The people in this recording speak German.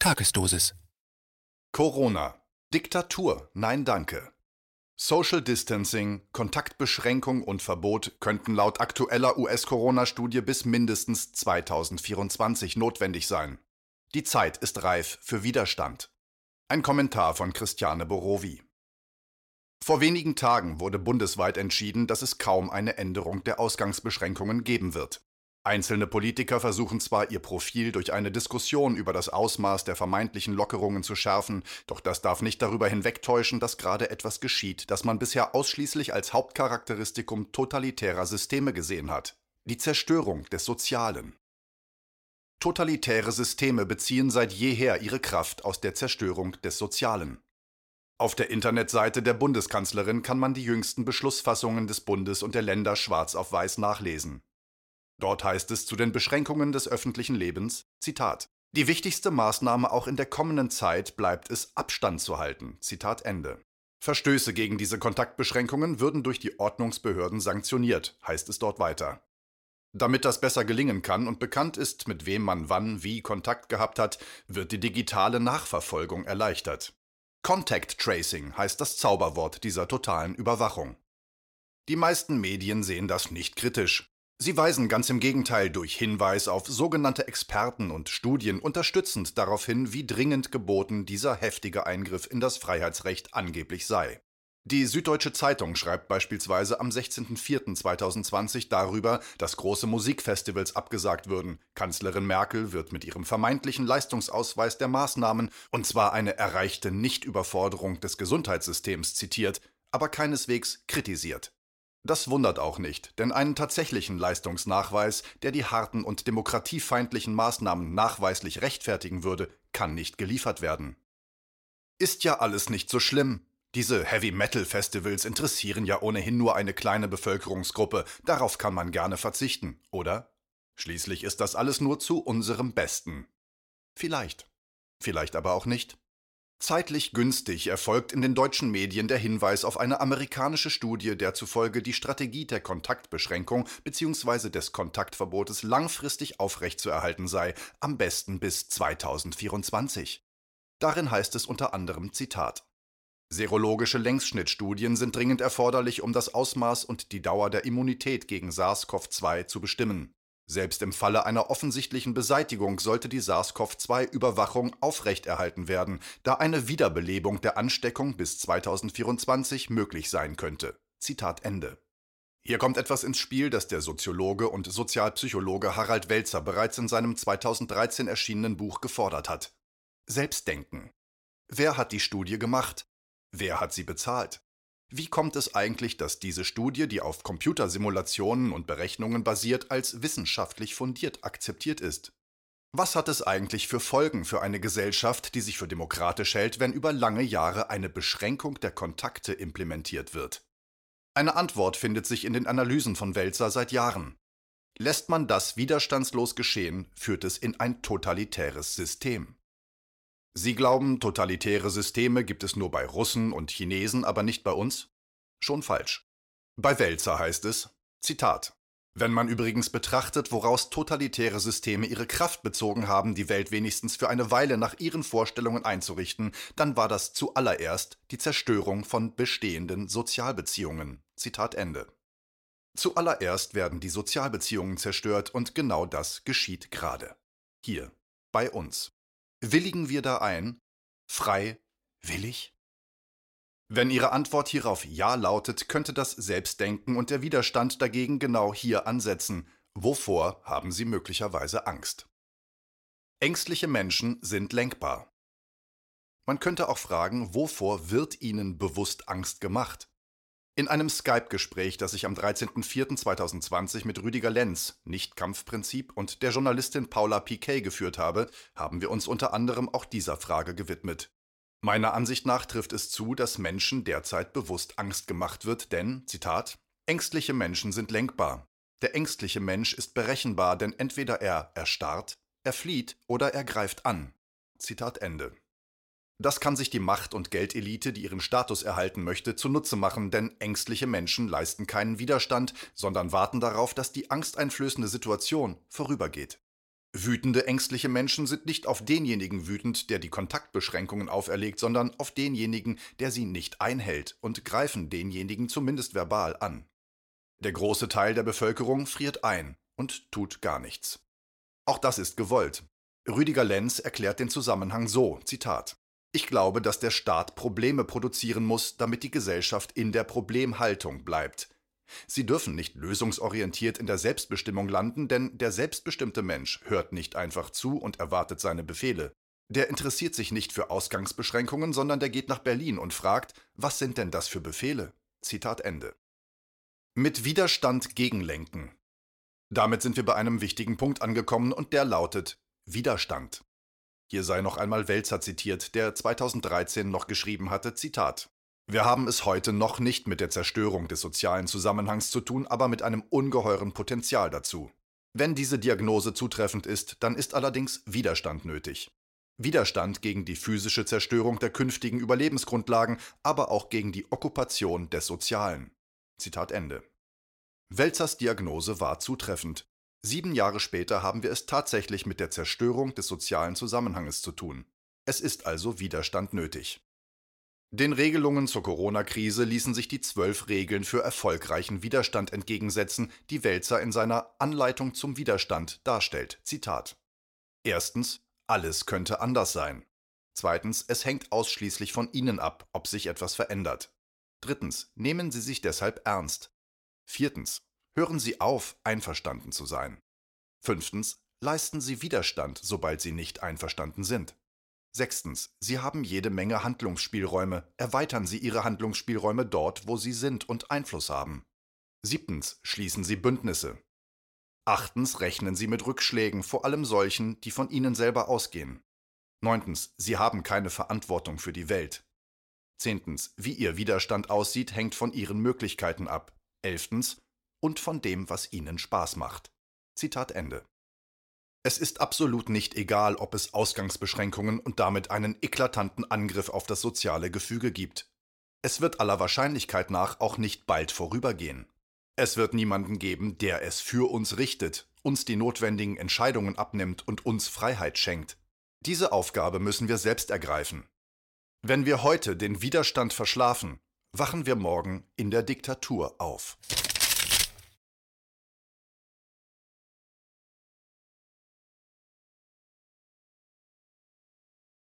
Tagesdosis. Corona. Diktatur. Nein, danke. Social Distancing, Kontaktbeschränkung und Verbot könnten laut aktueller US-Corona-Studie bis mindestens 2024 notwendig sein. Die Zeit ist reif für Widerstand. Ein Kommentar von Christiane Borowi. Vor wenigen Tagen wurde bundesweit entschieden, dass es kaum eine Änderung der Ausgangsbeschränkungen geben wird. Einzelne Politiker versuchen zwar, ihr Profil durch eine Diskussion über das Ausmaß der vermeintlichen Lockerungen zu schärfen, doch das darf nicht darüber hinwegtäuschen, dass gerade etwas geschieht, das man bisher ausschließlich als Hauptcharakteristikum totalitärer Systeme gesehen hat. Die Zerstörung des Sozialen. Totalitäre Systeme beziehen seit jeher ihre Kraft aus der Zerstörung des Sozialen. Auf der Internetseite der Bundeskanzlerin kann man die jüngsten Beschlussfassungen des Bundes und der Länder schwarz auf weiß nachlesen. Dort heißt es zu den Beschränkungen des öffentlichen Lebens, Zitat, die wichtigste Maßnahme auch in der kommenden Zeit bleibt es, Abstand zu halten. Zitat Ende. Verstöße gegen diese Kontaktbeschränkungen würden durch die Ordnungsbehörden sanktioniert, heißt es dort weiter. Damit das besser gelingen kann und bekannt ist, mit wem man wann wie Kontakt gehabt hat, wird die digitale Nachverfolgung erleichtert. Contact Tracing heißt das Zauberwort dieser totalen Überwachung. Die meisten Medien sehen das nicht kritisch. Sie weisen ganz im Gegenteil durch Hinweis auf sogenannte Experten und Studien unterstützend darauf hin, wie dringend geboten dieser heftige Eingriff in das Freiheitsrecht angeblich sei. Die Süddeutsche Zeitung schreibt beispielsweise am 16.04.2020 darüber, dass große Musikfestivals abgesagt würden. Kanzlerin Merkel wird mit ihrem vermeintlichen Leistungsausweis der Maßnahmen, und zwar eine erreichte Nichtüberforderung des Gesundheitssystems, zitiert, aber keineswegs kritisiert. Das wundert auch nicht, denn einen tatsächlichen Leistungsnachweis, der die harten und demokratiefeindlichen Maßnahmen nachweislich rechtfertigen würde, kann nicht geliefert werden. Ist ja alles nicht so schlimm. Diese Heavy-Metal-Festivals interessieren ja ohnehin nur eine kleine Bevölkerungsgruppe, darauf kann man gerne verzichten, oder? Schließlich ist das alles nur zu unserem Besten. Vielleicht. Vielleicht aber auch nicht. Zeitlich günstig erfolgt in den deutschen Medien der Hinweis auf eine amerikanische Studie, der zufolge die Strategie der Kontaktbeschränkung bzw. des Kontaktverbotes langfristig aufrechtzuerhalten sei, am besten bis 2024. Darin heißt es unter anderem Zitat Serologische Längsschnittstudien sind dringend erforderlich, um das Ausmaß und die Dauer der Immunität gegen SARS-CoV-2 zu bestimmen. Selbst im Falle einer offensichtlichen Beseitigung sollte die SARS-CoV-2-Überwachung aufrechterhalten werden, da eine Wiederbelebung der Ansteckung bis 2024 möglich sein könnte. Zitat Ende. Hier kommt etwas ins Spiel, das der Soziologe und Sozialpsychologe Harald Welzer bereits in seinem 2013 erschienenen Buch gefordert hat. Selbstdenken. Wer hat die Studie gemacht? Wer hat sie bezahlt? Wie kommt es eigentlich, dass diese Studie, die auf Computersimulationen und Berechnungen basiert, als wissenschaftlich fundiert akzeptiert ist? Was hat es eigentlich für Folgen für eine Gesellschaft, die sich für demokratisch hält, wenn über lange Jahre eine Beschränkung der Kontakte implementiert wird? Eine Antwort findet sich in den Analysen von Welzer seit Jahren. Lässt man das widerstandslos geschehen, führt es in ein totalitäres System. Sie glauben, totalitäre Systeme gibt es nur bei Russen und Chinesen, aber nicht bei uns? Schon falsch. Bei Welzer heißt es, Zitat, wenn man übrigens betrachtet, woraus totalitäre Systeme ihre Kraft bezogen haben, die Welt wenigstens für eine Weile nach ihren Vorstellungen einzurichten, dann war das zuallererst die Zerstörung von bestehenden Sozialbeziehungen. Zitat Ende. Zuallererst werden die Sozialbeziehungen zerstört und genau das geschieht gerade. Hier, bei uns. Willigen wir da ein? Frei, willig? Wenn Ihre Antwort hierauf Ja lautet, könnte das Selbstdenken und der Widerstand dagegen genau hier ansetzen. Wovor haben Sie möglicherweise Angst? Ängstliche Menschen sind lenkbar. Man könnte auch fragen, wovor wird Ihnen bewusst Angst gemacht? In einem Skype-Gespräch, das ich am 13.04.2020 mit Rüdiger Lenz, Nicht-Kampfprinzip, und der Journalistin Paula Piquet geführt habe, haben wir uns unter anderem auch dieser Frage gewidmet. Meiner Ansicht nach trifft es zu, dass Menschen derzeit bewusst Angst gemacht wird, denn, Zitat, ängstliche Menschen sind lenkbar. Der ängstliche Mensch ist berechenbar, denn entweder er erstarrt, er flieht oder er greift an. Zitat Ende. Das kann sich die Macht- und Geldelite, die ihren Status erhalten möchte, zunutze machen, denn ängstliche Menschen leisten keinen Widerstand, sondern warten darauf, dass die angsteinflößende Situation vorübergeht. Wütende, ängstliche Menschen sind nicht auf denjenigen wütend, der die Kontaktbeschränkungen auferlegt, sondern auf denjenigen, der sie nicht einhält und greifen denjenigen zumindest verbal an. Der große Teil der Bevölkerung friert ein und tut gar nichts. Auch das ist gewollt. Rüdiger Lenz erklärt den Zusammenhang so, Zitat. Ich glaube, dass der Staat Probleme produzieren muss, damit die Gesellschaft in der Problemhaltung bleibt. Sie dürfen nicht lösungsorientiert in der Selbstbestimmung landen, denn der selbstbestimmte Mensch hört nicht einfach zu und erwartet seine Befehle. Der interessiert sich nicht für Ausgangsbeschränkungen, sondern der geht nach Berlin und fragt, was sind denn das für Befehle? Zitat Ende. Mit Widerstand gegenlenken. Damit sind wir bei einem wichtigen Punkt angekommen und der lautet Widerstand. Hier sei noch einmal Welzer zitiert, der 2013 noch geschrieben hatte, Zitat. Wir haben es heute noch nicht mit der Zerstörung des sozialen Zusammenhangs zu tun, aber mit einem ungeheuren Potenzial dazu. Wenn diese Diagnose zutreffend ist, dann ist allerdings Widerstand nötig. Widerstand gegen die physische Zerstörung der künftigen Überlebensgrundlagen, aber auch gegen die Okkupation des Sozialen. Zitat Ende. Welzers Diagnose war zutreffend. Sieben Jahre später haben wir es tatsächlich mit der Zerstörung des sozialen Zusammenhanges zu tun. Es ist also Widerstand nötig. Den Regelungen zur Corona-Krise ließen sich die zwölf Regeln für erfolgreichen Widerstand entgegensetzen, die Welzer in seiner Anleitung zum Widerstand darstellt. Zitat. Erstens, alles könnte anders sein. Zweitens, es hängt ausschließlich von Ihnen ab, ob sich etwas verändert. Drittens, nehmen Sie sich deshalb ernst. Viertens, hören Sie auf, einverstanden zu sein. Fünftens, leisten Sie Widerstand, sobald Sie nicht einverstanden sind. Sechstens, Sie haben jede Menge Handlungsspielräume. Erweitern Sie Ihre Handlungsspielräume dort, wo Sie sind und Einfluss haben. Siebtens, schließen Sie Bündnisse. Achtens, rechnen Sie mit Rückschlägen, vor allem solchen, die von Ihnen selber ausgehen. Neuntens, Sie haben keine Verantwortung für die Welt. Zehntens, wie Ihr Widerstand aussieht, hängt von Ihren Möglichkeiten ab. Elftens, und von dem, was Ihnen Spaß macht. Zitat Ende. Es ist absolut nicht egal, ob es Ausgangsbeschränkungen und damit einen eklatanten Angriff auf das soziale Gefüge gibt. Es wird aller Wahrscheinlichkeit nach auch nicht bald vorübergehen. Es wird niemanden geben, der es für uns richtet, uns die notwendigen Entscheidungen abnimmt und uns Freiheit schenkt. Diese Aufgabe müssen wir selbst ergreifen. Wenn wir heute den Widerstand verschlafen, wachen wir morgen in der Diktatur auf.